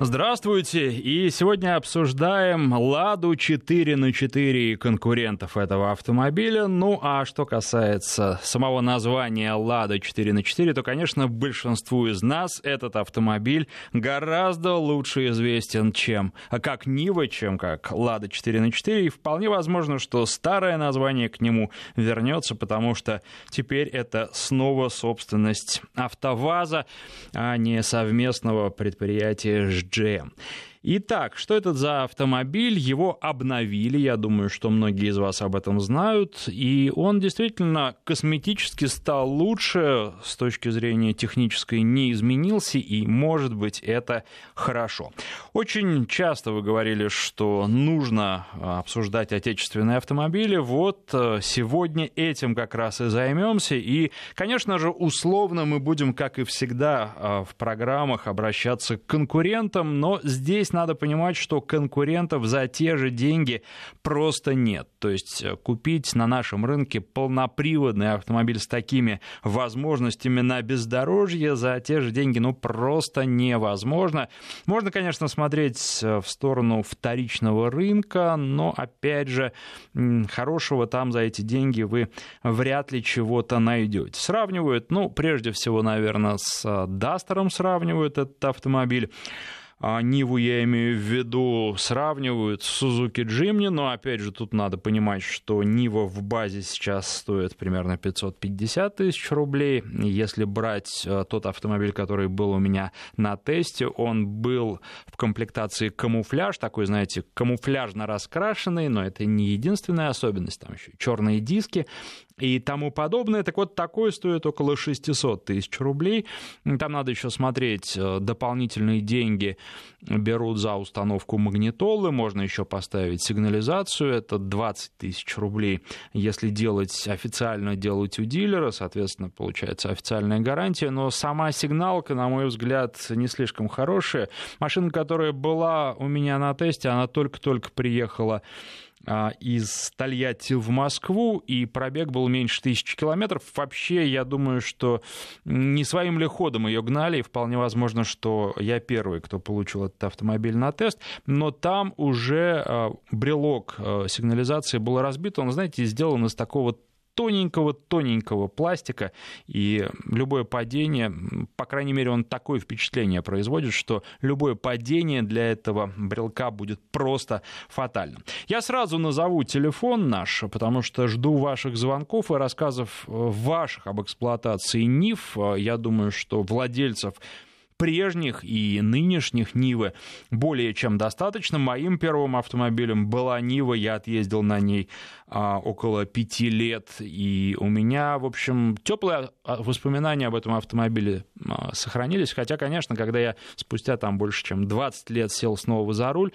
Здравствуйте! И сегодня обсуждаем «Ладу 4 на 4 и конкурентов этого автомобиля. Ну, а что касается самого названия «Лада 4 на 4 то, конечно, большинству из нас этот автомобиль гораздо лучше известен, чем как Нива, чем как «Лада 4 на 4 И вполне возможно, что старое название к нему вернется, потому что теперь это снова собственность АвтоВАЗа, а не совместного предприятия GM. Итак, что это за автомобиль? Его обновили, я думаю, что многие из вас об этом знают, и он действительно косметически стал лучше, с точки зрения технической не изменился, и, может быть, это хорошо. Очень часто вы говорили, что нужно обсуждать отечественные автомобили, вот э, сегодня этим как раз и займемся, и, конечно же, условно мы будем, как и всегда э, в программах, обращаться к конкурентам, но здесь надо понимать, что конкурентов за те же деньги просто нет. То есть э, купить на нашем рынке полноприводный автомобиль с такими возможностями на бездорожье за те же деньги ну просто невозможно. Можно, конечно, смотреть э, в сторону вторичного рынка, но опять же хорошего там за эти деньги вы вряд ли чего-то найдете. Сравнивают, ну, прежде всего, наверное, с Дастером сравнивают этот автомобиль. А Ниву я имею в виду, сравнивают с Suzuki Jimny, но опять же тут надо понимать, что Нива в базе сейчас стоит примерно 550 тысяч рублей. Если брать э, тот автомобиль, который был у меня на тесте, он был в комплектации камуфляж, такой, знаете, камуфляжно раскрашенный, но это не единственная особенность, там еще черные диски, и тому подобное. Так вот, такой стоит около 600 тысяч рублей. Там надо еще смотреть, э, дополнительные деньги берут за установку магнитолы, можно еще поставить сигнализацию, это 20 тысяч рублей. Если делать официально, делать у дилера, соответственно, получается официальная гарантия, но сама сигналка, на мой взгляд, не слишком хорошая. Машина, которая была у меня на тесте, она только-только приехала из Тольятти в Москву, и пробег был меньше тысячи километров. Вообще, я думаю, что не своим ли ходом ее гнали, и вполне возможно, что я первый, кто получил этот автомобиль на тест, но там уже а, брелок а, сигнализации был разбит, он, знаете, сделан из такого тоненького-тоненького пластика, и любое падение, по крайней мере, он такое впечатление производит, что любое падение для этого брелка будет просто фатальным. Я сразу назову телефон наш, потому что жду ваших звонков и рассказов ваших об эксплуатации НИФ. Я думаю, что владельцев прежних и нынешних Нивы более чем достаточно. Моим первым автомобилем была Нива, я отъездил на ней а, около пяти лет, и у меня, в общем, теплые а, воспоминания об этом автомобиле а, сохранились, хотя, конечно, когда я спустя там больше чем 20 лет сел снова за руль,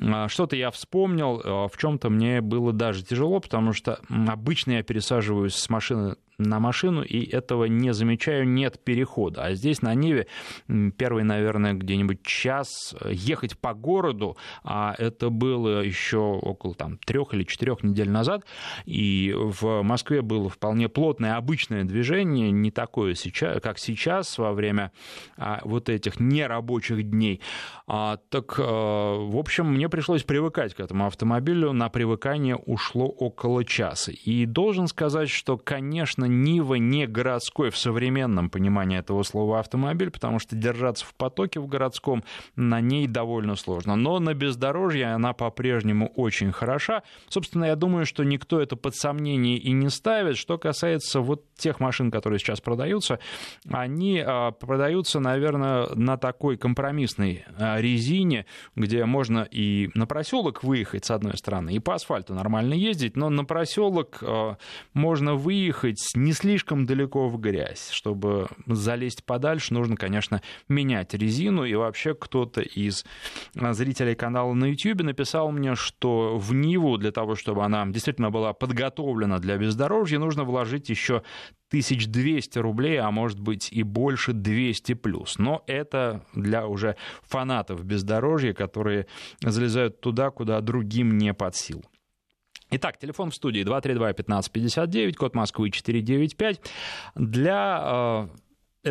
а, что-то я вспомнил, а, в чем-то мне было даже тяжело, потому что обычно я пересаживаюсь с машины на машину, и этого не замечаю, нет перехода. А здесь на Ниве первый, наверное, где-нибудь час ехать по городу, а это было еще около там, трех или четырех недель назад, и в Москве было вполне плотное обычное движение, не такое, сейчас, как сейчас во время а, вот этих нерабочих дней. А, так, а, в общем, мне пришлось привыкать к этому автомобилю, на привыкание ушло около часа. И должен сказать, что, конечно, Нива не городской в современном понимании этого слова автомобиль, потому что держаться в потоке в городском на ней довольно сложно. Но на бездорожье она по-прежнему очень хороша. Собственно, я думаю, что никто это под сомнение и не ставит. Что касается вот тех машин, которые сейчас продаются, они а, продаются, наверное, на такой компромиссной а, резине, где можно и на проселок выехать, с одной стороны, и по асфальту нормально ездить, но на проселок а, можно выехать не слишком далеко в грязь. Чтобы залезть подальше, нужно, конечно, менять резину. И вообще кто-то из зрителей канала на YouTube написал мне, что в Ниву для того, чтобы она действительно была подготовлена для бездорожья, нужно вложить еще 1200 рублей, а может быть и больше 200 плюс. Но это для уже фанатов бездорожья, которые залезают туда, куда другим не под силу. Итак, телефон в студии 232-1559, код Москвы 495. Для э,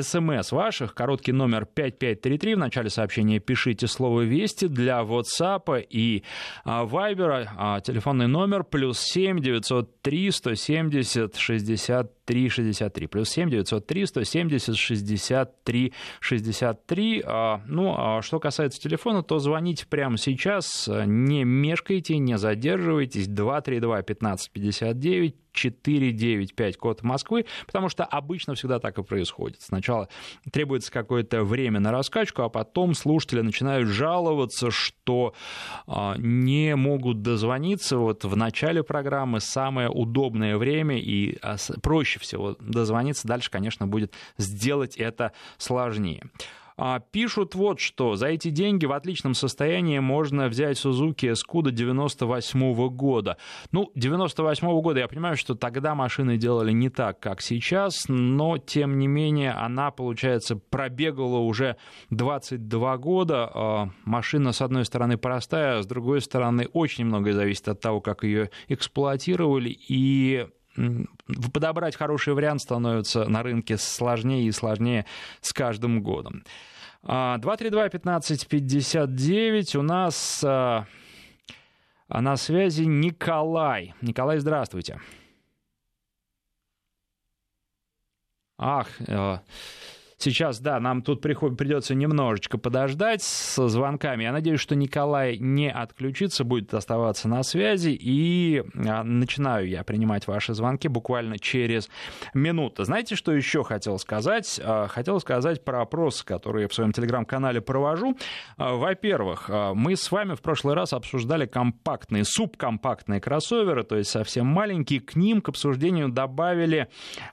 СМС ваших, короткий номер 5533, в начале сообщения пишите слово «Вести», для WhatsApp и Viber а, телефонный номер плюс 7 903 170 60 6363. Плюс 7 903 170 63 63. Ну, а что касается телефона, то звоните прямо сейчас. Не мешкайте, не задерживайтесь. 232 1559 495 код Москвы, потому что обычно всегда так и происходит. Сначала требуется какое-то время на раскачку, а потом слушатели начинают жаловаться, что а, не могут дозвониться. Вот в начале программы самое удобное время и а, проще всего дозвониться. Дальше, конечно, будет сделать это сложнее. А, пишут вот что. За эти деньги в отличном состоянии можно взять Suzuki Скуда 98 года. Ну, 98 -го года я понимаю, что тогда машины делали не так, как сейчас, но, тем не менее, она, получается, пробегала уже 22 года. А, машина, с одной стороны, простая, а с другой стороны, очень многое зависит от того, как ее эксплуатировали, и подобрать хороший вариант становится на рынке сложнее и сложнее с каждым годом. 232-1559 у нас а, на связи Николай. Николай, здравствуйте. Ах, э, Сейчас, да, нам тут приход, придется немножечко подождать со звонками. Я надеюсь, что Николай не отключится, будет оставаться на связи. И а, начинаю я принимать ваши звонки буквально через минуту. Знаете, что еще хотел сказать? А, хотел сказать про опрос, который я в своем телеграм-канале провожу. А, во-первых, мы с вами в прошлый раз обсуждали компактные, субкомпактные кроссоверы, то есть совсем маленькие. К ним к обсуждению добавили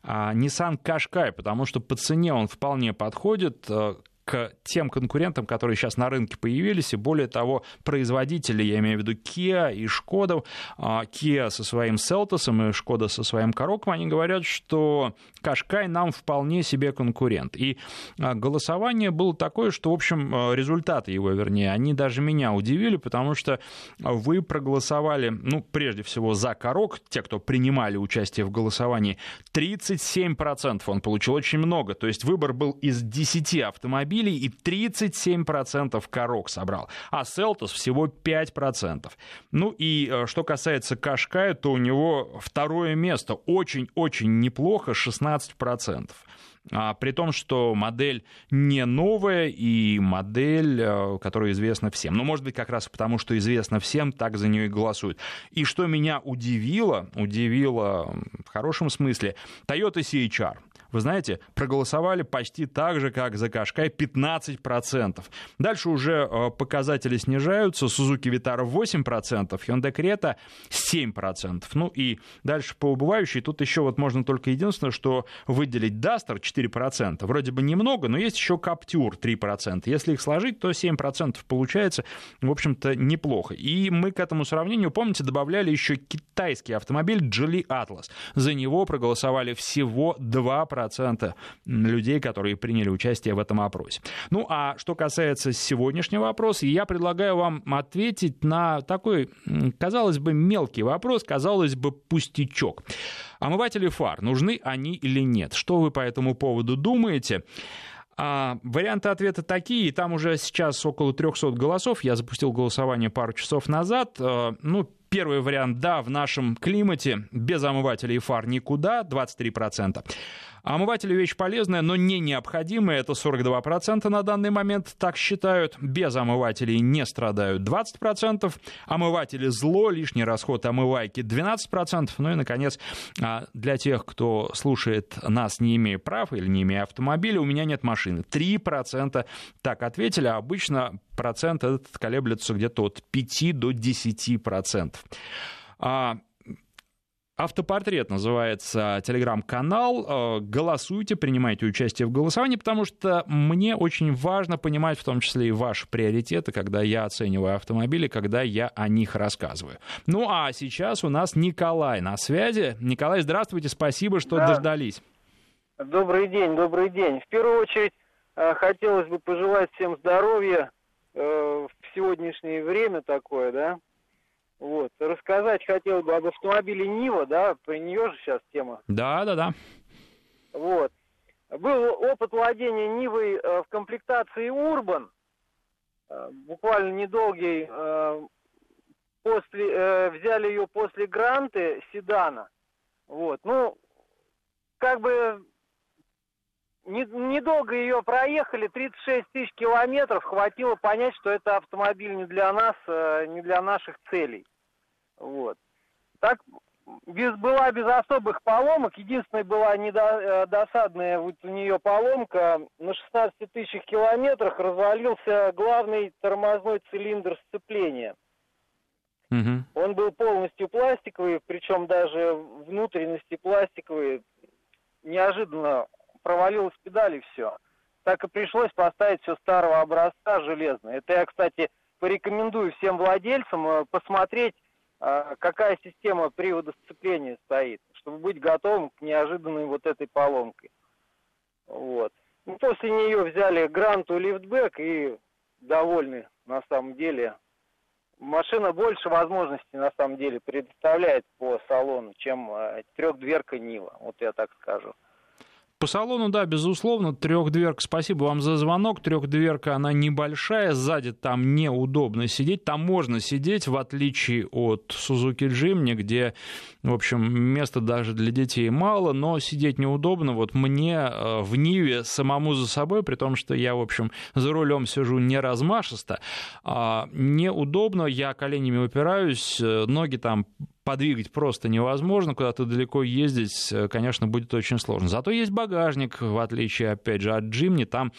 Nissan Qashqai, потому что по цене он вполне вполне подходит э, к тем конкурентам, которые сейчас на рынке появились, и более того, производители, я имею в виду Kia и Шкода, Kia со своим Селтосом и Шкода со своим Короком, они говорят, что Кашкай нам вполне себе конкурент. И а, голосование было такое, что, в общем, а, результаты его, вернее, они даже меня удивили, потому что вы проголосовали, ну, прежде всего, за Корок, те, кто принимали участие в голосовании, 37% он получил, очень много, то есть выбор был из 10 автомобилей, автомобилей и 37% корок собрал, а Селтос всего 5%. Ну и э, что касается Кашкая, то у него второе место очень-очень неплохо, 16%. А, при том, что модель не новая и модель, э, которая известна всем. Ну, может быть, как раз потому, что известна всем, так за нее и голосуют. И что меня удивило, удивило в хорошем смысле, Toyota CHR вы знаете, проголосовали почти так же, как за Кашкай, 15%. Дальше уже э, показатели снижаются. Suzuki Vitara 8%, Hyundai Creta 7%. Ну и дальше по убывающей. Тут еще вот можно только единственное, что выделить Duster 4%. Вроде бы немного, но есть еще Captur 3%. Если их сложить, то 7% получается, в общем-то, неплохо. И мы к этому сравнению, помните, добавляли еще китайский автомобиль Geely Atlas. За него проголосовали всего 2% 2% людей, которые приняли участие в этом опросе. Ну а что касается сегодняшнего вопроса, я предлагаю вам ответить на такой, казалось бы, мелкий вопрос, казалось бы, пустячок. Омыватели фар, нужны они или нет? Что вы по этому поводу думаете? А, варианты ответа такие, там уже сейчас около 300 голосов, я запустил голосование пару часов назад. А, ну, первый вариант, да, в нашем климате без омывателей фар никуда, 23%. Омыватели вещь полезная, но не необходимая. Это 42% на данный момент так считают. Без омывателей не страдают 20%. Омыватели зло, лишний расход омывайки 12%. Ну и, наконец, а, для тех, кто слушает нас, не имея прав или не имея автомобиля, у меня нет машины. 3% так ответили, а обычно процент этот колеблется где-то от 5 до 10%. Автопортрет называется телеграм-канал. Э, голосуйте, принимайте участие в голосовании, потому что мне очень важно понимать в том числе и ваши приоритеты, когда я оцениваю автомобили, когда я о них рассказываю. Ну а сейчас у нас Николай на связи. Николай, здравствуйте, спасибо, что да. дождались. Добрый день, добрый день. В первую очередь э, хотелось бы пожелать всем здоровья э, в сегодняшнее время такое, да, Вот. Рассказать хотел бы об автомобиле Нива, да, про нее же сейчас тема. Да, да, да. Вот. Был опыт владения Нивой э, в комплектации Урбан, э, буквально недолгий, э, после, взяли ее после Гранты седана. Вот, ну, как бы не- недолго ее проехали, 36 тысяч километров, хватило понять, что это автомобиль не для нас, не для наших целей. Вот. Так без, была без особых поломок. Единственная была недо- э, досадная вот у нее поломка. На 16 тысячах километрах развалился главный тормозной цилиндр сцепления. Мгм. Он был полностью пластиковый, причем даже внутренности пластиковые. Неожиданно провалилась педаль и все. Так и пришлось поставить все старого образца железное. Это я, кстати, порекомендую всем владельцам э, посмотреть, какая система привода сцепления стоит, чтобы быть готовым к неожиданной вот этой поломке. Вот. Ну, после нее взяли Гранту лифтбэк и довольны на самом деле машина больше возможностей на самом деле предоставляет по салону, чем э, трехдверка Нива, вот я так скажу. По салону, да, безусловно, трехдверка. Спасибо вам за звонок. Трехдверка, она небольшая, сзади там неудобно сидеть. Там можно сидеть, в отличие от Suzuki Jimny, где, в общем, места даже для детей мало, но сидеть неудобно. Вот мне э, в Ниве самому за собой, при том, что я, в общем, за рулем сижу не размашисто, а, неудобно, я коленями упираюсь, э, ноги там подвигать просто невозможно, куда-то далеко ездить, э, конечно, будет очень сложно. Зато есть багажник, в отличие, опять же, от Джимни, там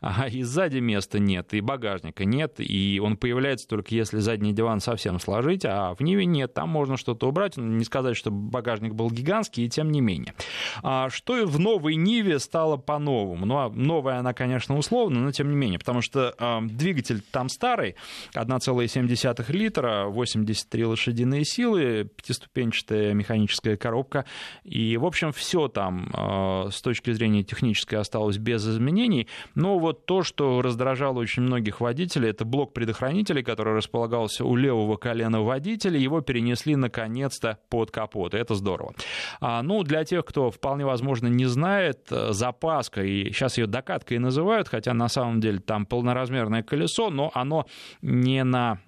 ага, и сзади места нет, и багажника нет, и он появляется только если задний диван совсем сложить, а в Ниве нет, там можно что-то убрать, не сказать, что багажник был гигантский, и тем не менее. А что в новой Ниве стало по-новому? Ну, а новая она, конечно, условно, но тем не менее, потому что э, двигатель там старый, 1,7 литра, 83 лошадиные силы, пятиступенчатая механическая коробка. И, в общем, все там э, с точки зрения технической осталось без изменений. Но вот то, что раздражало очень многих водителей, это блок предохранителей, который располагался у левого колена водителя. Его перенесли наконец-то под капот. Это здорово. А, ну, для тех, кто вполне возможно не знает, э, запаска, и сейчас ее докаткой называют, хотя на самом деле там полноразмерное колесо, но оно не на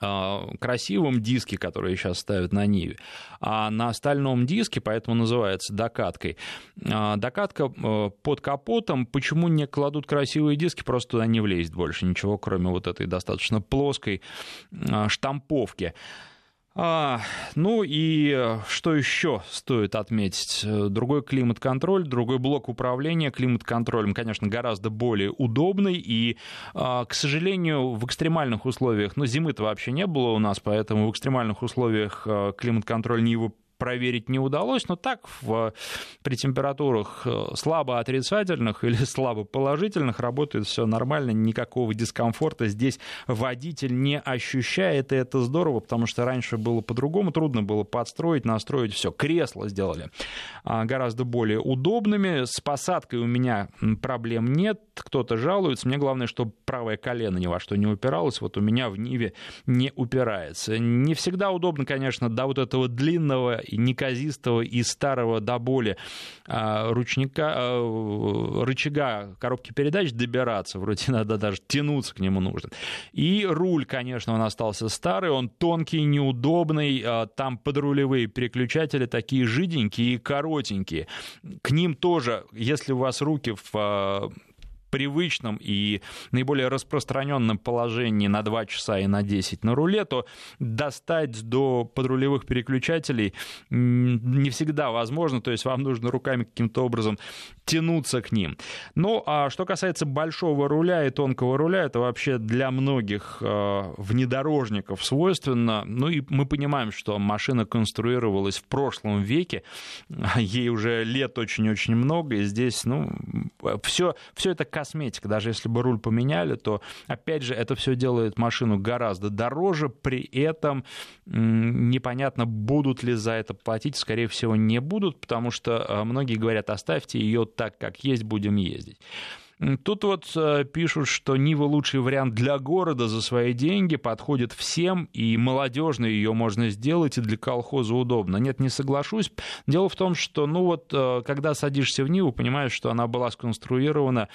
красивом диске, который сейчас ставят на Ниве, а на стальном диске, поэтому называется докаткой. Докатка под капотом, почему не кладут красивые диски, просто туда не влезет больше ничего, кроме вот этой достаточно плоской штамповки. А, ну и что еще стоит отметить? Другой климат-контроль, другой блок управления климат-контролем, конечно, гораздо более удобный. И, а, к сожалению, в экстремальных условиях, ну, зимы-то вообще не было у нас, поэтому в экстремальных условиях климат-контроль не его проверить не удалось, но так в, при температурах слабо отрицательных или слабо положительных работает все нормально, никакого дискомфорта здесь водитель не ощущает, и это здорово, потому что раньше было по-другому, трудно было подстроить, настроить все. Кресла сделали гораздо более удобными, с посадкой у меня проблем нет, кто-то жалуется, мне главное, чтобы правое колено ни во что не упиралось, вот у меня в Ниве не упирается. Не всегда удобно, конечно, до вот этого длинного неказистого и старого до боли ручника, рычага коробки передач добираться, вроде надо даже тянуться к нему нужно. И руль, конечно, он остался старый, он тонкий, неудобный, там подрулевые переключатели такие жиденькие и коротенькие. К ним тоже, если у вас руки в привычном и наиболее распространенном положении на 2 часа и на 10 на руле, то достать до подрулевых переключателей не всегда возможно, то есть вам нужно руками каким-то образом тянуться к ним. Ну, а что касается большого руля и тонкого руля, это вообще для многих э, внедорожников свойственно. Ну и мы понимаем, что машина конструировалась в прошлом веке, ей уже лет очень-очень много, и здесь, ну, все, все это косметика. Даже если бы руль поменяли, то, опять же, это все делает машину гораздо дороже, при этом непонятно, будут ли за это платить, скорее всего, не будут, потому что многие говорят, оставьте ее так, как есть, будем ездить. Тут вот э, пишут, что Нива лучший вариант для города за свои деньги, подходит всем, и молодежно ее можно сделать, и для колхоза удобно. Нет, не соглашусь. Дело в том, что, ну вот, э, когда садишься в Ниву, понимаешь, что она была сконструирована,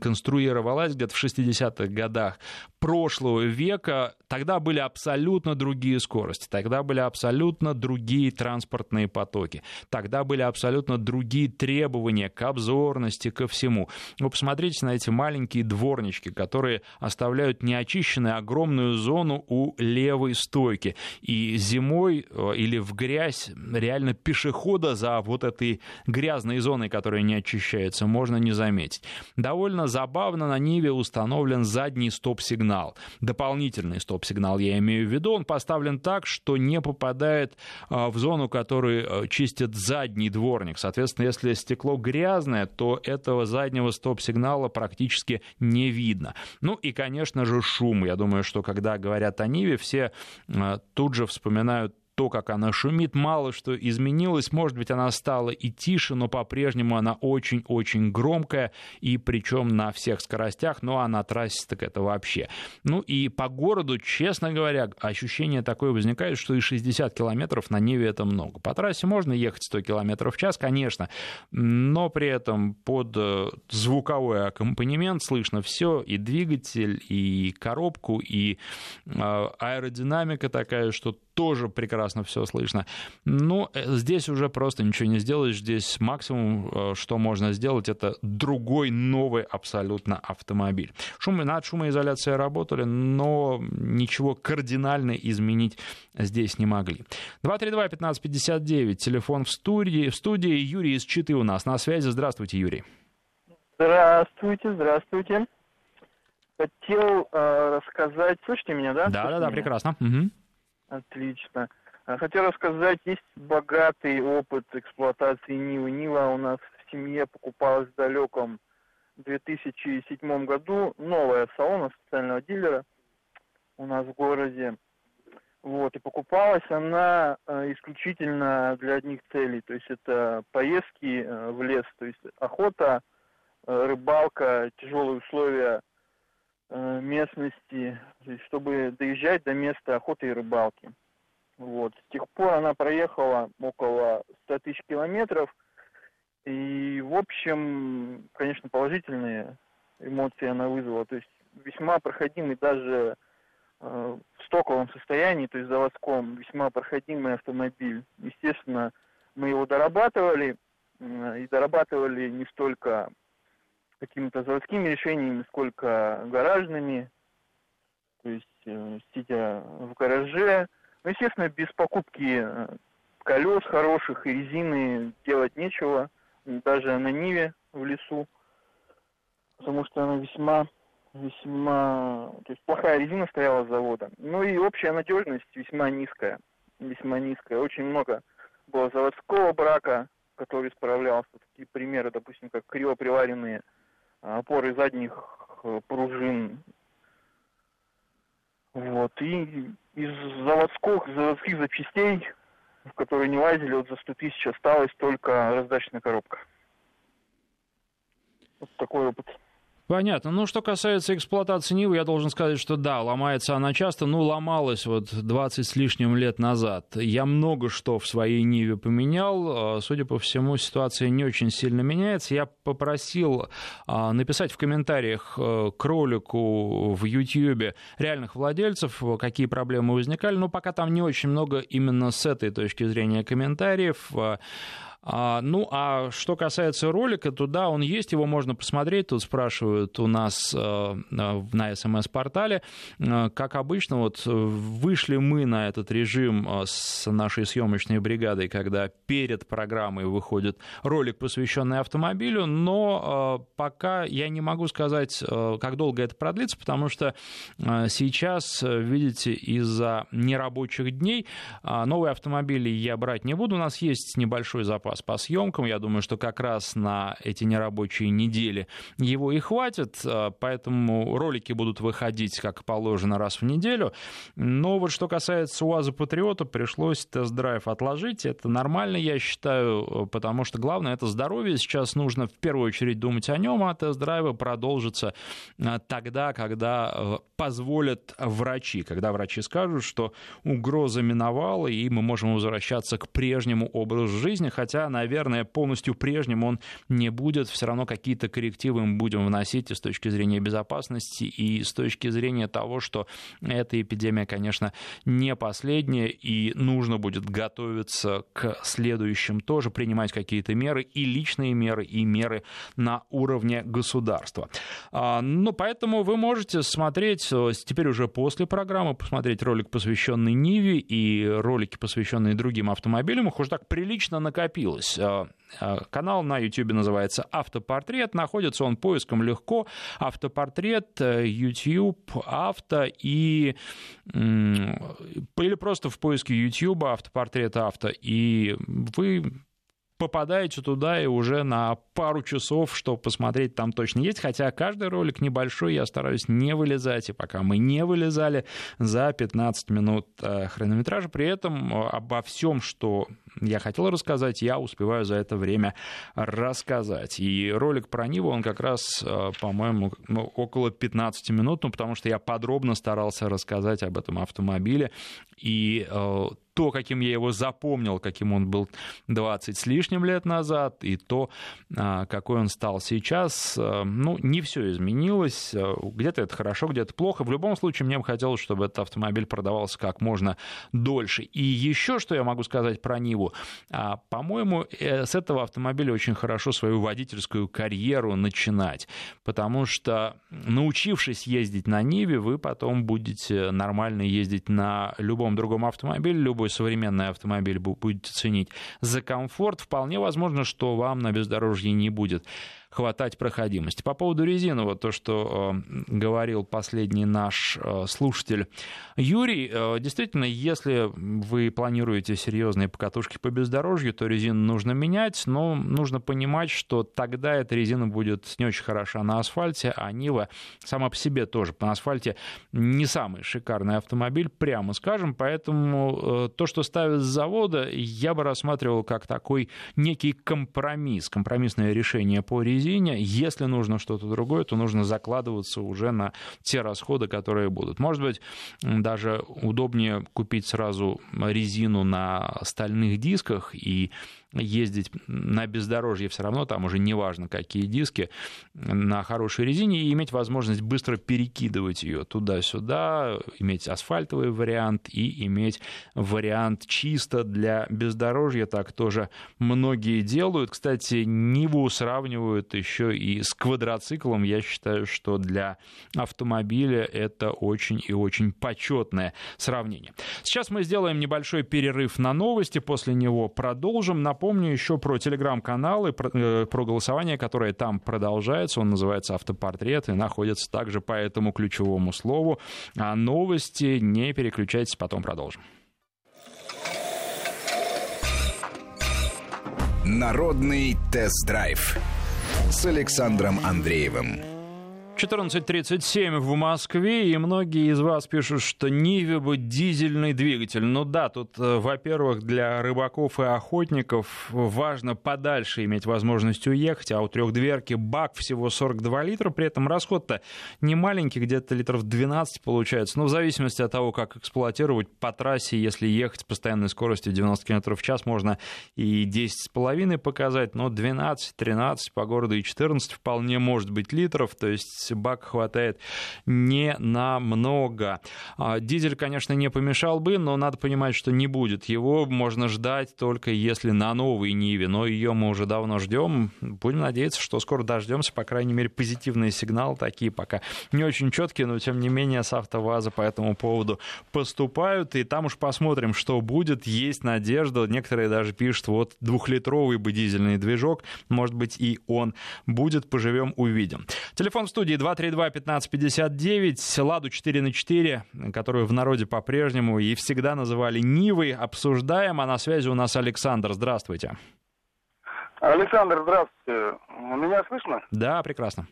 конструировалась где-то в 60-х годах прошлого века, тогда были абсолютно другие скорости, тогда были абсолютно другие транспортные потоки, тогда были абсолютно другие требования к обзорности, ко всему. Вы посмотрите на эти маленькие дворнички, которые оставляют неочищенную огромную зону у левой стойки. И зимой э, или в грязь реально пешехода за вот этой грязной зоной, которая не очищается, можно не заметить. Довольно забавно на Ниве установлен задний стоп-сигнал. Дополнительный стоп-сигнал, я имею в виду, он поставлен так, что не попадает а, в зону, которую а, чистит задний дворник. Соответственно, если стекло грязное, то этого заднего стоп-сигнала практически не видно. Ну и, конечно же, шум. Я думаю, что когда говорят о Ниве, все а, тут же вспоминают то, как она шумит, мало что изменилось. Может быть, она стала и тише, но по-прежнему она очень-очень громкая, и причем на всех скоростях, ну а на трассе так это вообще. Ну и по городу, честно говоря, ощущение такое возникает, что и 60 километров на Неве это много. По трассе можно ехать 100 километров в час, конечно, но при этом под э, звуковой аккомпанемент слышно все, и двигатель, и коробку, и э, аэродинамика такая, что тоже прекрасно все слышно. Но э, здесь уже просто ничего не сделаешь. Здесь максимум, э, что можно сделать, это другой новый абсолютно автомобиль. Шум, над шумоизоляцией работали, но ничего кардинально изменить здесь не могли. 232-1559, телефон в студии. В студии Юрий из Читы у нас на связи. Здравствуйте, Юрий. Здравствуйте, здравствуйте. Хотел э, рассказать... Слышите меня, да? Да, да, да, прекрасно. Угу. Отлично. А, хотел рассказать, есть богатый опыт эксплуатации Нивы. Нива у нас в семье покупалась в далеком 2007 году. Новая салона специального дилера у нас в городе. Вот, и покупалась она э, исключительно для одних целей. То есть это поездки э, в лес, то есть охота, э, рыбалка, тяжелые условия местности, чтобы доезжать до места охоты и рыбалки. Вот. С тех пор она проехала около 100 тысяч километров. И, в общем, конечно, положительные эмоции она вызвала. То есть весьма проходимый даже э, в стоковом состоянии, то есть заводском, весьма проходимый автомобиль. Естественно, мы его дорабатывали, э, и дорабатывали не столько какими-то заводскими решениями, сколько гаражными, то есть э, сидя в гараже. Ну, естественно, без покупки э, колес хороших и резины делать нечего, даже на Ниве в лесу, потому что она весьма, весьма, то есть плохая резина стояла с завода. Ну и общая надежность весьма низкая, весьма низкая. Очень много было заводского брака, который справлялся. Такие примеры, допустим, как криво приваренные опоры задних э, пружин. Вот. И из заводских, заводских запчастей, в которые не лазили, вот за 100 тысяч осталась только раздачная коробка. Вот такой опыт. Понятно. Ну, что касается эксплуатации Нивы, я должен сказать, что да, ломается она часто, ну, ломалась вот 20 с лишним лет назад. Я много что в своей Ниве поменял. А, судя по всему, ситуация не очень сильно меняется. Я попросил а, написать в комментариях э, к ролику в YouTube реальных владельцев, какие проблемы возникали, но пока там не очень много именно с этой точки зрения комментариев. А, ну, а что касается ролика, то да, он есть, его можно посмотреть. Тут спрашивают у нас э, на СМС-портале. Э, как обычно, вот вышли мы на этот режим э, с нашей съемочной бригадой, когда перед программой выходит ролик, посвященный автомобилю, но пока я не могу сказать, как долго это продлится, потому что сейчас, видите, из-за нерабочих дней новые автомобили я брать не буду. У нас есть небольшой запас вас по съемкам. Я думаю, что как раз на эти нерабочие недели его и хватит, э, поэтому ролики будут выходить, как положено, раз в неделю. Но вот что касается УАЗа Патриота, пришлось тест-драйв отложить. Это нормально, я считаю, потому что главное это здоровье. Сейчас нужно в первую очередь думать о нем, а тест-драйвы продолжатся э, тогда, когда э, позволят врачи, когда врачи скажут, что угроза миновала, и мы можем возвращаться к прежнему образу жизни, хотя, наверное, полностью прежним он не будет, все равно какие-то коррективы мы будем вносить и с точки зрения безопасности, и с точки зрения того, что эта эпидемия, конечно, не последняя, и нужно будет готовиться к следующим тоже, принимать какие-то меры, и личные меры, и меры на уровне государства. А, ну, поэтому вы можете смотреть теперь уже после программы, посмотреть ролик, посвященный Ниве, и ролики, посвященные другим автомобилям. Их уже так прилично накопилось. А, а, канал на YouTube называется «Автопортрет». Находится он поиском легко. «Автопортрет», э, YouTube, «Авто» и... Или просто в поиске YouTube «Автопортрет авто». И вы попадаете туда и уже на пару часов, чтобы посмотреть, там точно есть. Хотя каждый ролик небольшой, я стараюсь не вылезать. И пока мы не вылезали за 15 минут э, хронометража, при этом э, обо всем, что я хотел рассказать, я успеваю за это время рассказать. И ролик про Ниву, он как раз, э, по-моему, ну, около 15 минут, ну, потому что я подробно старался рассказать об этом автомобиле. И то, каким я его запомнил, каким он был 20 с лишним лет назад, и то, а, какой он стал сейчас, э, ну, не все изменилось. Э, где-то это хорошо, где-то плохо. В любом случае, мне бы хотелось, чтобы этот автомобиль продавался как можно дольше. И еще, что я могу сказать про Ниву. А, по-моему, э, с этого автомобиля очень хорошо свою водительскую карьеру начинать, потому что, научившись ездить на Ниве, вы потом будете нормально ездить на любом другом автомобиле, любой любой современный автомобиль будете ценить за комфорт, вполне возможно, что вам на бездорожье не будет хватать проходимости. По поводу резины, вот то, что э, говорил последний наш э, слушатель Юрий, э, действительно, если вы планируете серьезные покатушки по бездорожью, то резину нужно менять, но нужно понимать, что тогда эта резина будет не очень хороша на асфальте, а Нива сама по себе тоже на асфальте не самый шикарный автомобиль, прямо скажем, поэтому то, что ставят с завода, я бы рассматривал как такой некий компромисс, компромиссное решение по резине, резине. Если нужно что-то другое, то нужно закладываться уже на те расходы, которые будут. Может быть, даже удобнее купить сразу резину на стальных дисках и ездить на бездорожье все равно, там уже не важно, какие диски, на хорошей резине, и иметь возможность быстро перекидывать ее туда-сюда, иметь асфальтовый вариант и иметь вариант чисто для бездорожья. Так тоже многие делают. Кстати, Ниву сравнивают еще и с квадроциклом. Я считаю, что для автомобиля это очень и очень почетное сравнение. Сейчас мы сделаем небольшой перерыв на новости, после него продолжим. Напомню, напомню еще про телеграм-каналы, про, э, про голосование, которое там продолжается. Он называется «Автопортрет» и находится также по этому ключевому слову. А новости не переключайтесь, потом продолжим. Народный тест-драйв с Александром Андреевым. 14.37 в Москве, и многие из вас пишут, что Ниве бы дизельный двигатель. Ну да, тут, э, во-первых, для рыбаков и охотников важно подальше иметь возможность уехать, а у трехдверки бак всего 42 литра, при этом расход-то не маленький, где-то литров 12 получается, но в зависимости от того, как эксплуатировать по трассе, если ехать с постоянной скоростью 90 км в час, можно и 10,5 показать, но 12-13 по городу и 14 вполне может быть литров, то есть есть бак хватает не намного. А, дизель, конечно, не помешал бы, но надо понимать, что не будет. Его можно ждать только если на новой Ниве, но ее мы уже давно ждем. Будем надеяться, что скоро дождемся, по крайней мере, позитивные сигналы такие пока не очень четкие, но тем не менее с АвтоВАЗа по этому поводу поступают, и там уж посмотрим, что будет. Есть надежда, некоторые даже пишут, вот двухлитровый бы дизельный движок, может быть и он будет, поживем, увидим. Телефон в студии студии 232-1559, «Ладу 4 на 4», которую в народе по-прежнему и всегда называли «Нивой», обсуждаем. А на связи у нас Александр. Здравствуйте. Александр, здравствуйте. Меня слышно? Да, прекрасно.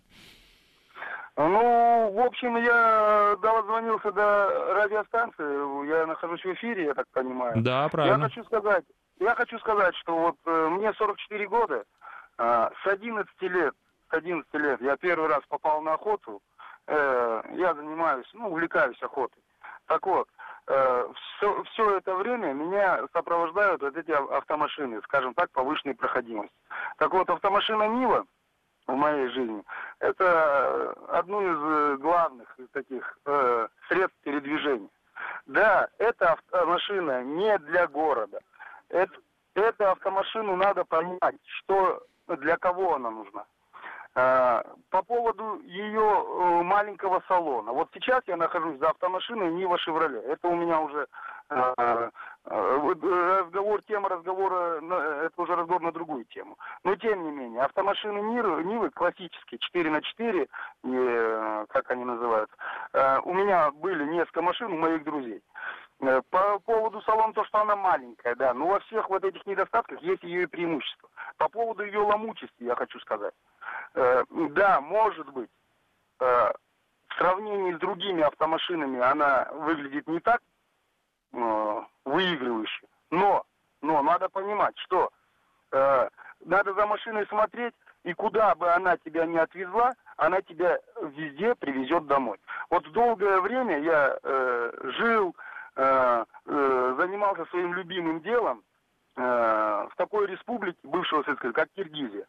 Ну, в общем, я дозвонился до радиостанции, я нахожусь в эфире, я так понимаю. Да, правильно. Я хочу сказать, я хочу сказать, что вот э, мне 44 года, э, с 11 лет, 11 лет я первый раз попал на охоту, э, я занимаюсь, ну, увлекаюсь охотой. Так вот, э, все, все это время меня сопровождают вот эти автомашины, скажем так, повышенной проходимости. Так вот, автомашина Нива, в моей жизни. Это одно из э, главных таких э, средств передвижения. Да, эта автомашина не для города. Это, эту автомашину надо понимать, что для кого она нужна. Э, по поводу ее э, маленького салона. Вот сейчас я нахожусь за автомашиной Нива Шевроле. Это у меня уже э, разговор, тема разговора, это уже разговор на другую тему. Но тем не менее, автомашины Нивы, классические, 4 на 4, как они называются, у меня были несколько машин у моих друзей. По поводу салона, то, что она маленькая, да, но во всех вот этих недостатках есть ее и преимущества. По поводу ее ломучести я хочу сказать. Э, да, может быть, э, в сравнении с другими автомашинами она выглядит не так э, выигрывающе, но, но надо понимать, что надо за машиной смотреть, и куда бы она тебя не отвезла, она тебя везде привезет домой. Вот долгое время я э, жил, э, э, занимался своим любимым делом э, в такой республике бывшего Советского, как Киргизия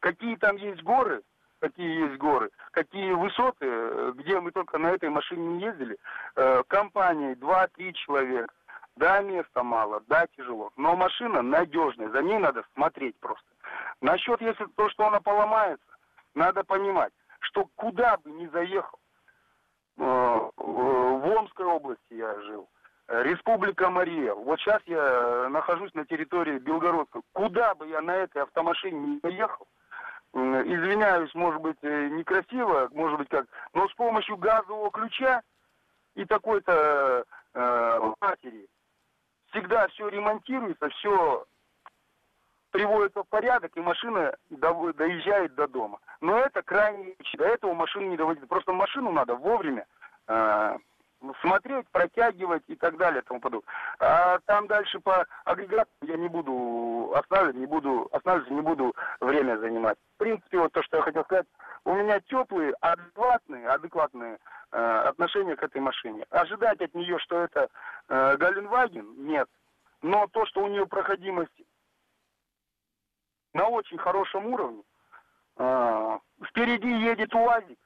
какие там есть горы, какие есть горы, какие высоты, э, где мы только на этой машине не ездили, э, компанией 2-3 человека. Да, места мало, да, тяжело. Но машина надежная, за ней надо смотреть просто. Насчет, если то, что она поломается, надо понимать, что куда бы ни заехал, э, в Омской области я жил, Республика Мария. Вот сейчас я нахожусь на территории Белгородска. Куда бы я на этой автомашине не поехал, извиняюсь, может быть, э, некрасиво, может быть, как, но с помощью газового ключа и такой-то э, матери всегда все ремонтируется, все приводится в порядок, и машина до, доезжает до дома. Но это крайне... До этого машину не доводит. Просто машину надо вовремя э, смотреть, протягивать и так далее, тому подобное. А там дальше по агрегату я не буду останавливать, не буду останавливаться, не буду время занимать. В принципе, вот то, что я хотел сказать, у меня теплые, адекватные, адекватные э, отношения к этой машине. Ожидать от нее, что это э, Галенваген, нет. Но то, что у нее проходимость на очень хорошем уровне, э, впереди едет УАЗик,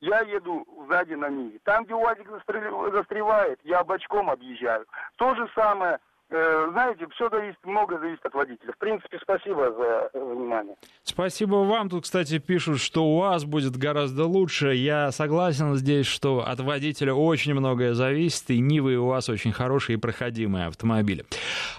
я еду сзади на Ниве. Там, где УАЗик застревает, я бочком объезжаю. То же самое Э, знаете, все зависит, много зависит от водителя. В принципе, спасибо за внимание. Спасибо вам. Тут, кстати, пишут, что у вас будет гораздо лучше. Я согласен здесь, что от водителя очень многое зависит, и Нивы у вас очень хорошие и проходимые автомобили.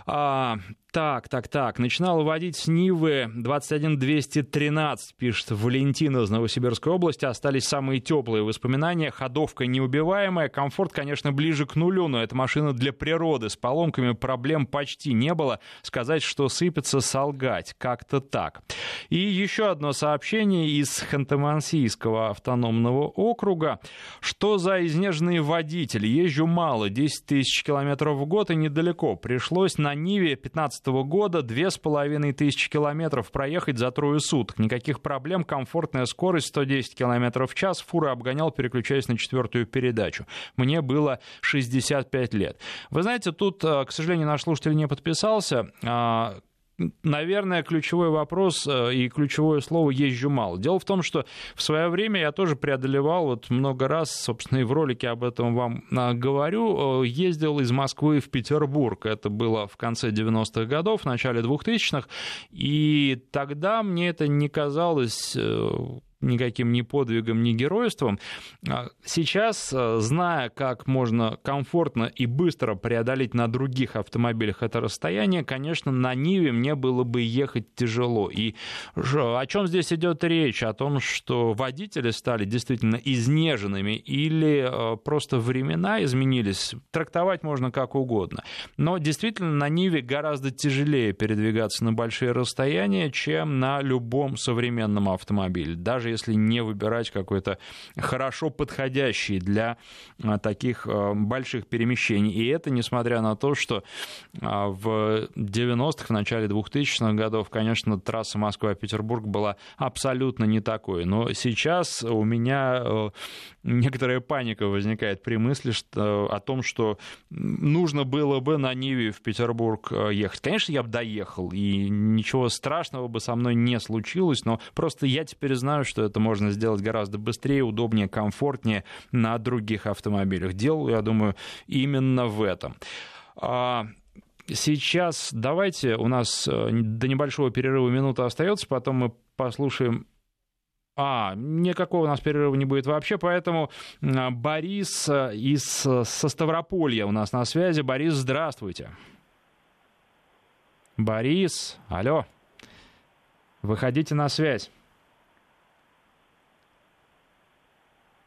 А, так, так, так. Начинал водить с Нивы 21213, пишет Валентина из Новосибирской области. Остались самые теплые воспоминания. Ходовка неубиваемая. Комфорт, конечно, ближе к нулю, но это машина для природы. С поломками проблем почти не было. Сказать, что сыпется, солгать. Как-то так. И еще одно сообщение из Ханты-Мансийского автономного округа. Что за изнеженный водитель? Езжу мало, 10 тысяч километров в год и недалеко. Пришлось на Ниве 15 2015 года две с половиной тысячи километров проехать за трое суток. Никаких проблем, комфортная скорость 110 километров в час. Фура обгонял, переключаясь на четвертую передачу. Мне было 65 лет. Вы знаете, тут, э, к сожалению, наш слушатель не подписался а, наверное, ключевой вопрос э, и ключевое слово «езжу мало». Дело в том, что в свое время я тоже преодолевал, вот много раз, собственно, и в ролике об этом вам а, говорю, э, ездил из Москвы в Петербург. Это было в конце 90-х годов, в начале 2000-х, и тогда мне это не казалось э, никаким ни подвигом, ни геройством. А сейчас, э, зная, как можно комфортно и быстро преодолеть на других автомобилях это расстояние, конечно, на Ниве мне было бы ехать тяжело. И о чем здесь идет речь? О том, что водители стали действительно изнеженными или э, просто времена изменились? Трактовать можно как угодно. Но действительно на Ниве гораздо тяжелее передвигаться на большие расстояния, чем на любом современном автомобиле. Даже если не выбирать какой-то хорошо подходящий для а, таких а, больших перемещений. И это несмотря на то, что а, в 90-х, в начале 2000-х годов, конечно, трасса Москва-Петербург была абсолютно не такой. Но сейчас у меня некоторая паника возникает при мысли что, о том, что нужно было бы на Ниве в Петербург ехать. Конечно, я бы доехал, и ничего страшного бы со мной не случилось, но просто я теперь знаю, что это можно сделать гораздо быстрее, удобнее, комфортнее на других автомобилях. Дело, я думаю, именно в этом. А, сейчас давайте, у нас э, до небольшого перерыва минута остается, потом мы послушаем а, никакого у нас перерыва не будет вообще, поэтому Борис э, из со Ставрополья у нас на связи. Борис, здравствуйте. Борис, алло. Выходите на связь.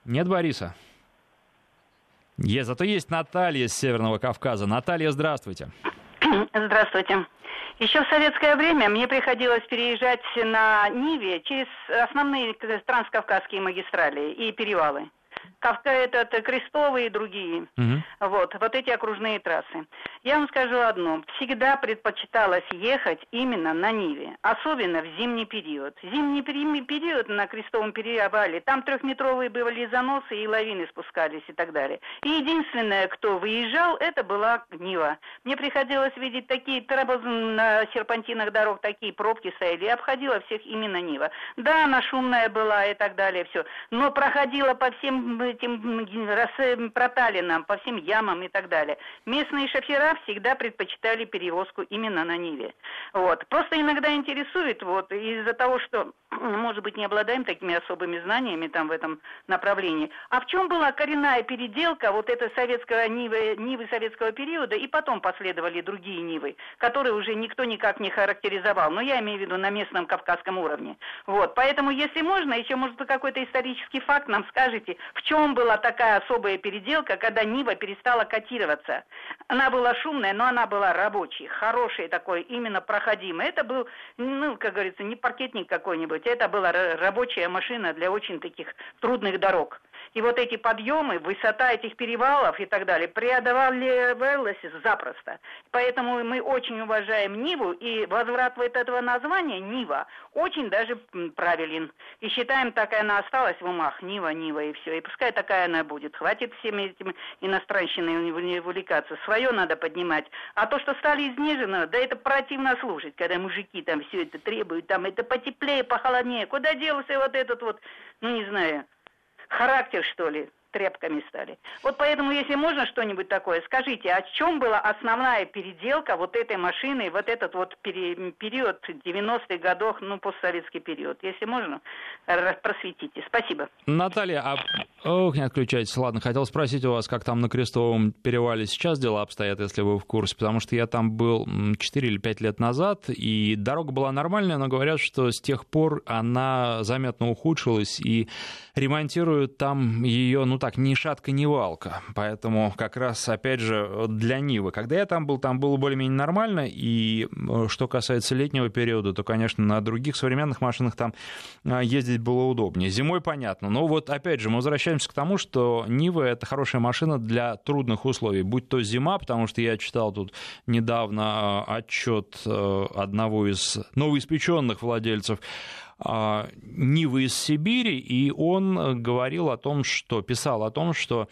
Нет Бориса? Есть, зато есть Наталья из Северного Кавказа. Наталья, здравствуйте. Здравствуйте. Еще в советское время мне приходилось переезжать на Ниве через основные транскавказские магистрали и перевалы. Этот крестовые и другие. Угу. Вот, вот эти окружные трассы. Я вам скажу одно. Всегда предпочиталось ехать именно на Ниве, особенно в зимний период. Зимний период на крестовом перевале, там трехметровые бывали заносы и лавины спускались и так далее. И единственное, кто выезжал, это была Нива. Мне приходилось видеть такие на серпантинах дорог, такие пробки стояли. Я обходила всех именно Нива. Да, она шумная была и так далее, все. Но проходила по всем этим проталинам, по всем ямам и так далее. Местные шофера всегда предпочитали перевозку именно на Ниве. Вот. Просто иногда интересует, вот, из-за того, что, может быть, не обладаем такими особыми знаниями там в этом направлении, а в чем была коренная переделка вот этой советского Нивы, Нивы советского периода, и потом последовали другие Нивы, которые уже никто никак не характеризовал, но я имею в виду на местном кавказском уровне. Вот. Поэтому, если можно, еще, может быть, какой-то исторический факт нам скажете, в чем была такая особая переделка, когда Нива перестала котироваться? Она была шумная, но она была рабочей, хорошей такой, именно проходимой. Это был, ну, как говорится, не паркетник какой-нибудь, это была рабочая машина для очень таких трудных дорог. И вот эти подъемы, высота этих перевалов и так далее преодолевалась запросто. Поэтому мы очень уважаем Ниву, и возврат вот этого названия Нива очень даже правилен. И считаем, так и она осталась в умах. Нива, Нива, и все. И пускай такая она будет. Хватит всеми этими иностранщинами увлекаться. Свое надо поднимать. А то, что стали изнежены, да это противно слушать, когда мужики там все это требуют, там это потеплее, похолоднее. Куда делся вот этот вот, ну не знаю, характер, что ли, тряпками стали. Вот поэтому, если можно что-нибудь такое, скажите, о чем была основная переделка вот этой машины, вот этот вот период 90-х годов, ну, постсоветский период? Если можно, просветите. Спасибо. Наталья, а... Ох, не отключайтесь. Ладно, хотел спросить у вас, как там на Крестовом перевале сейчас дела обстоят, если вы в курсе, потому что я там был 4 или 5 лет назад, и дорога была нормальная, но говорят, что с тех пор она заметно ухудшилась, и ремонтируют там ее, ну, так, ни шатка, ни валка. Поэтому как раз, опять же, для Нивы. Когда я там был, там было более-менее нормально. И э, что касается летнего периода, то, конечно, на других современных машинах там э, ездить было удобнее. Зимой понятно. Но вот, опять же, мы возвращаемся к тому, что Нива — это хорошая машина для трудных условий. Будь то зима, потому что я читал тут недавно э, отчет одного из новоиспеченных владельцев Нивы из Сибири, и он говорил о том, что, писал о том, что а,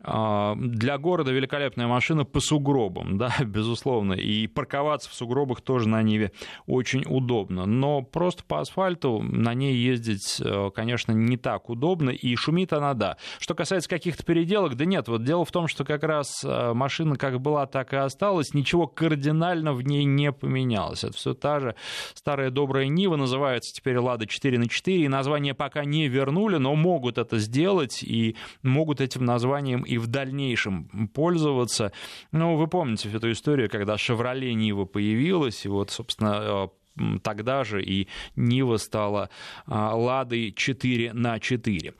для города великолепная машина по сугробам, да, безусловно. И парковаться в сугробах тоже на Ниве очень удобно. Но просто по асфальту на ней ездить, э, конечно, не так удобно. И шумит она, да. Что касается каких-то переделок, да нет. Вот дело в том, что как раз э, машина как была, так и осталась. Ничего кардинально в ней не поменялось. Это все та же старая добрая Нива, называется теперь Лада 4 на 4. И название пока не вернули, но могут это сделать и могут этим названием и в дальнейшем пользоваться. Ну, вы помните эту историю, когда «Шевроле Нива» появилась, и вот, собственно, э, тогда же и Нива стала э, Ладой 4 на 4.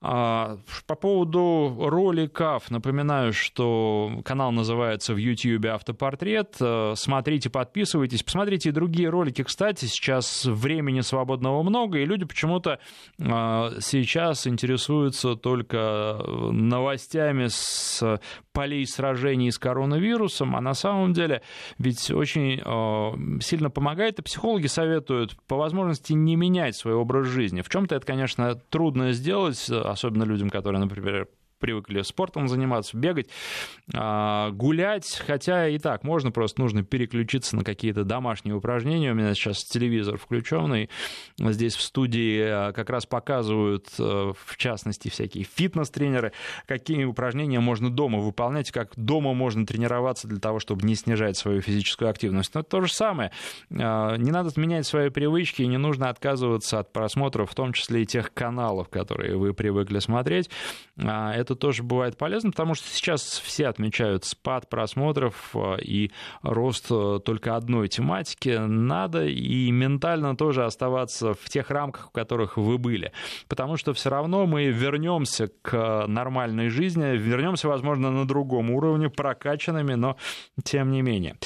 А, по поводу роликов, напоминаю, что канал называется в YouTube «Автопортрет». Э, смотрите, подписывайтесь. Посмотрите и другие ролики. Кстати, сейчас времени свободного много, и люди почему-то а, сейчас интересуются только новостями с полей сражений с коронавирусом, а на самом деле ведь очень э, сильно помогает, и психологи советуют по возможности не менять свой образ жизни. В чем-то это, конечно, трудно сделать, особенно людям, которые, например, привыкли спортом заниматься, бегать, а, гулять, хотя и так можно, просто нужно переключиться на какие-то домашние упражнения. У меня сейчас телевизор включенный, здесь в студии а, как раз показывают, а, в частности, всякие фитнес-тренеры, какие упражнения можно дома выполнять, как дома можно тренироваться для того, чтобы не снижать свою физическую активность. Но то же самое. Не надо менять свои привычки, не нужно отказываться от просмотра, в том числе и тех каналов, которые вы привыкли смотреть. Это это тоже бывает полезно, потому что сейчас все отмечают спад просмотров э, и рост э, только одной тематики. Надо и ментально тоже оставаться в тех рамках, в которых вы были. Потому что все равно мы вернемся к нормальной жизни, вернемся, возможно, на другом уровне, прокачанными, но тем не менее.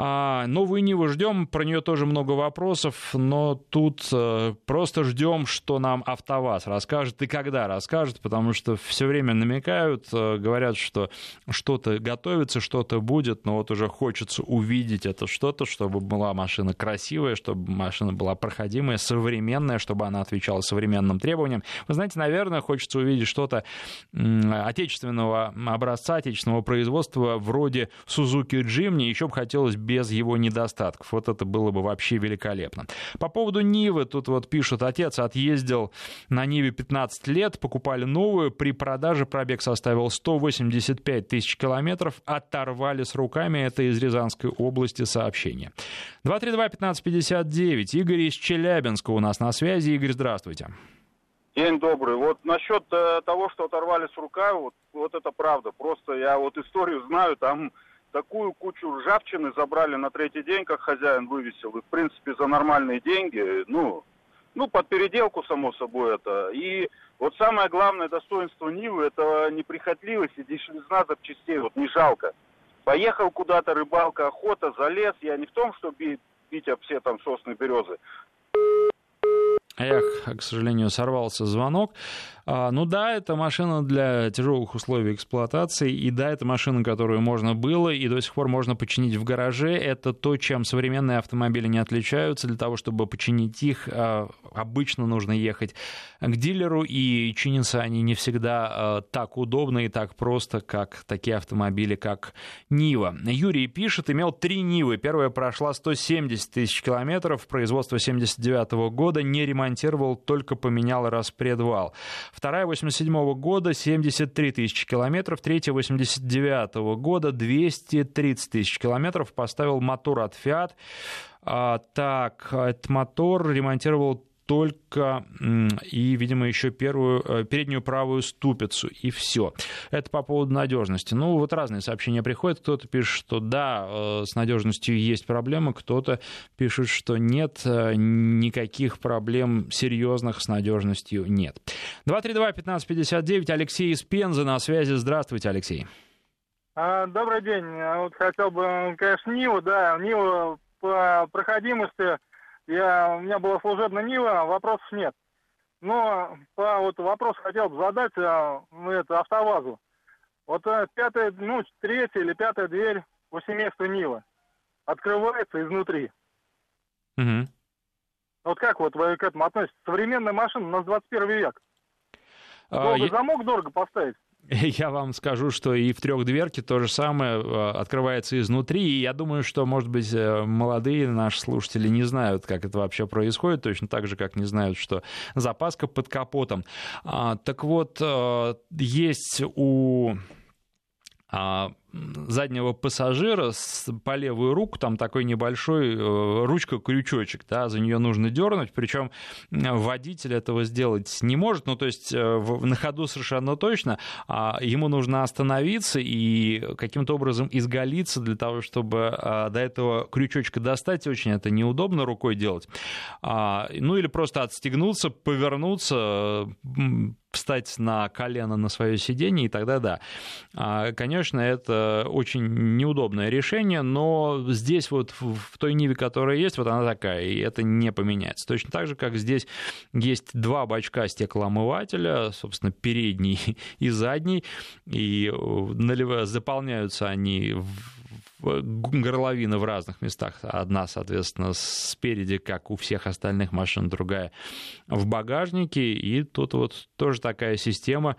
А, новую Ниву ждем, про нее тоже много вопросов, но тут э, просто ждем, что нам АвтоВАЗ расскажет и когда расскажет, потому что все время намекают, э, говорят, что что-то готовится, что-то будет, но вот уже хочется увидеть это что-то, чтобы была машина красивая, чтобы машина была проходимая, современная, чтобы она отвечала современным требованиям. Вы знаете, наверное, хочется увидеть что-то отечественного образца, отечественного производства вроде Suzuki Jimny, еще бы хотелось без его недостатков. Вот это было бы вообще великолепно. По поводу Нивы, тут вот пишут, отец отъездил на Ниве 15 лет, покупали новую, при продаже пробег составил 185 тысяч километров, оторвали с руками, это из Рязанской области сообщение. 232-1559, Игорь из Челябинска у нас на связи. Игорь, здравствуйте. День добрый. Вот насчет э, того, что оторвали с руками, вот, вот это правда. Просто я вот историю знаю, там такую кучу ржавчины забрали на третий день, как хозяин вывесил. И, в принципе, за нормальные деньги, ну, ну, под переделку, само собой, это. И вот самое главное достоинство Нивы, это неприхотливость и дешевизна запчастей, вот не жалко. Поехал куда-то, рыбалка, охота, залез. Я не в том, что бить, бить об все там сосны, березы. Эх, к сожалению, сорвался звонок. А, ну да, это машина для тяжелых условий эксплуатации, и да, это машина, которую можно было и до сих пор можно починить в гараже. Это то, чем современные автомобили не отличаются. Для того, чтобы починить их, а, обычно нужно ехать к дилеру, и чинятся они не всегда а, так удобно и так просто, как такие автомобили, как Нива. Юрий пишет, имел три Нивы. Первая прошла 170 тысяч километров, производство 79 года, не ремонтировал, только поменял распредвал. Вторая 87 года 73 тысячи километров. Третья 89 года 230 тысяч километров. Поставил мотор от Fiat. А, так, этот мотор ремонтировал только и, видимо, еще первую, э, переднюю правую ступицу, и все. Это по поводу надежности. Ну, вот разные сообщения приходят. Кто-то пишет, что да, э, с надежностью есть проблемы, кто-то пишет, что нет, э, никаких проблем серьезных с надежностью нет. 232-1559, Алексей из Пензы на связи. Здравствуйте, Алексей. А, добрый день. Вот хотел бы, конечно, Ниву, да, Ниву по проходимости я, у меня была служебная Нива, вопросов нет. Но по вот вопрос хотел бы задать а, ну, это АвтоВАЗу. Вот а, пятая, ну, третья или пятая дверь восьмиместной Нива открывается изнутри. Угу. Вот как вот вы к этому относитесь? Современная машина, у нас 21 век. А, долго я... замок дорого поставить? Я вам скажу, что и в трехдверке то же самое э, открывается изнутри. И я думаю, что, может быть, э, молодые наши слушатели не знают, как это вообще происходит, точно так же, как не знают, что запаска под капотом. А, так вот, э, есть у заднего пассажира по левую руку, там такой небольшой э, ручка-крючочек, да, за нее нужно дернуть, причем водитель этого сделать не может, ну, то есть э, на ходу совершенно точно, а ему нужно остановиться и каким-то образом изголиться для того, чтобы а, до этого крючочка достать, очень это неудобно рукой делать, а, ну, или просто отстегнуться, повернуться, встать на колено на свое сиденье, и тогда да. А, конечно, это очень неудобное решение, но здесь вот в той Ниве, которая есть, вот она такая, и это не поменяется. Точно так же, как здесь есть два бачка стеклоомывателя, собственно, передний и задний, и э, заполняются они горловины в разных местах. Одна, соответственно, спереди, как у всех остальных машин, другая в багажнике. И тут вот тоже такая система.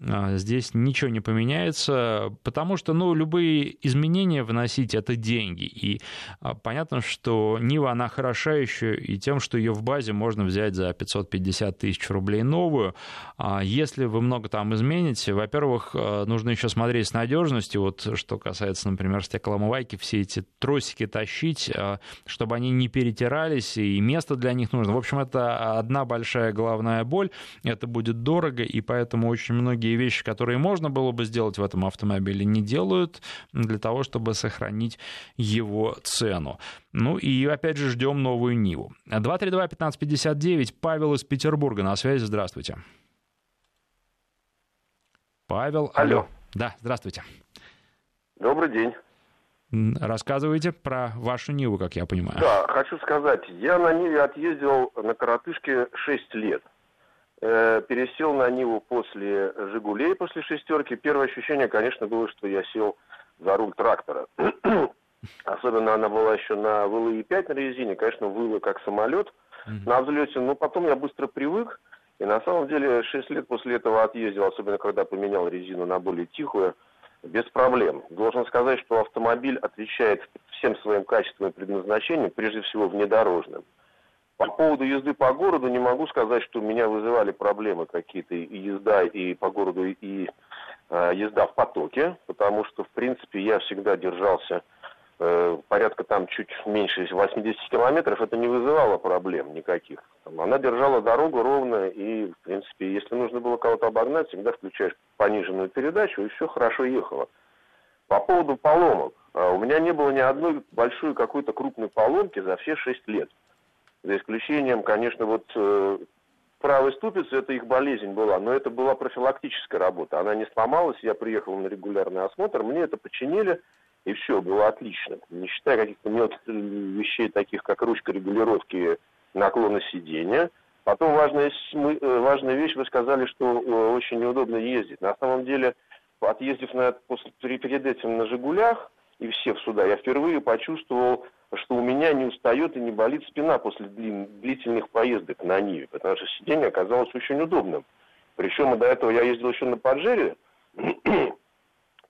А, здесь ничего не поменяется, потому что, ну, любые изменения вносить — это деньги. И а, понятно, что Нива, она хороша еще и тем, что ее в базе можно взять за 550 тысяч рублей новую. А если вы много там измените, во-первых, нужно еще смотреть с надежностью, вот что касается, например, стекло омывайки, все эти тросики тащить, а, чтобы они не перетирались, и место для них нужно. В общем, это одна большая головная боль, это будет дорого, и поэтому очень многие вещи, которые можно было бы сделать в этом автомобиле, не делают для того, чтобы сохранить его цену. Ну и опять же ждем новую Ниву. 232-1559, Павел из Петербурга на связи, здравствуйте. Павел, алло. алло. Да, здравствуйте. Добрый день. Рассказывайте про вашу Ниву, как я понимаю. Да, хочу сказать, я на Ниве отъездил на коротышке 6 лет. Э, пересел на Ниву после «Жигулей», после «шестерки». Первое ощущение, конечно, было, что я сел за руль трактора. Особенно она была еще на ВЛИ-5 на резине, конечно, выла как самолет на взлете. Но потом я быстро привык. И на самом деле 6 лет после этого отъездил, особенно когда поменял резину на более тихую без проблем. Должен сказать, что автомобиль отвечает всем своим качествам и предназначением, прежде всего внедорожным. По поводу езды по городу не могу сказать, что меня вызывали проблемы какие-то и езда и по городу, и э, езда в потоке, потому что, в принципе, я всегда держался порядка там чуть меньше 80 километров, это не вызывало проблем никаких. Она держала дорогу ровно, и, в принципе, если нужно было кого-то обогнать, всегда включаешь пониженную передачу, и все хорошо ехало. По поводу поломок. А, у меня не было ни одной большой какой-то крупной поломки за все 6 лет. За исключением, конечно, вот э, правой ступицы, это их болезнь была, но это была профилактическая работа. Она не сломалась, я приехал на регулярный осмотр, мне это починили, и все, было отлично. Не считая каких-то мелких вещей, таких как ручка регулировки наклона сидения. Потом важная, э, важная вещь, вы сказали, что э, очень неудобно ездить. На самом деле, отъездив на, после, перед этим на «Жигулях» и все в сюда, я впервые почувствовал, что у меня не устает и не болит спина после длин, длительных поездок на Ниве, потому что сиденье оказалось очень удобным. Причем до этого я ездил еще на Паджере,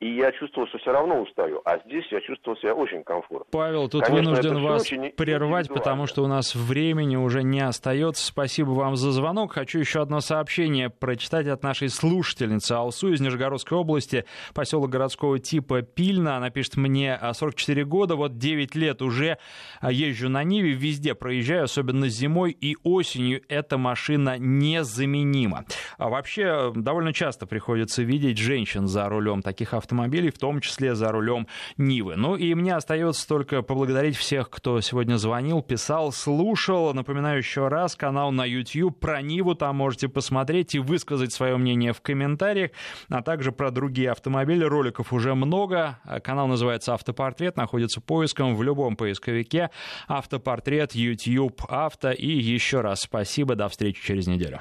и я чувствовал, что все равно устаю. А здесь я чувствовал себя очень комфортно. Павел, тут Конечно, вынужден вас прервать, потому что у нас времени уже не остается. Спасибо вам за звонок. Хочу еще одно сообщение прочитать от нашей слушательницы Алсу из Нижегородской области, поселок городского типа Пильна. Она пишет мне 44 года, вот 9 лет уже езжу на Ниве, везде проезжаю, особенно зимой и осенью. Эта машина незаменима. А вообще довольно часто приходится видеть женщин за рулем таких автомобилей автомобилей, в том числе за рулем Нивы. Ну и мне остается только поблагодарить всех, кто сегодня звонил, писал, слушал. Напоминаю еще раз, канал на YouTube про Ниву, там можете посмотреть и высказать свое мнение в комментариях, а также про другие автомобили. Роликов уже много. Канал называется «Автопортрет», находится поиском в любом поисковике. «Автопортрет», YouTube, «Авто». И еще раз спасибо, до встречи через неделю.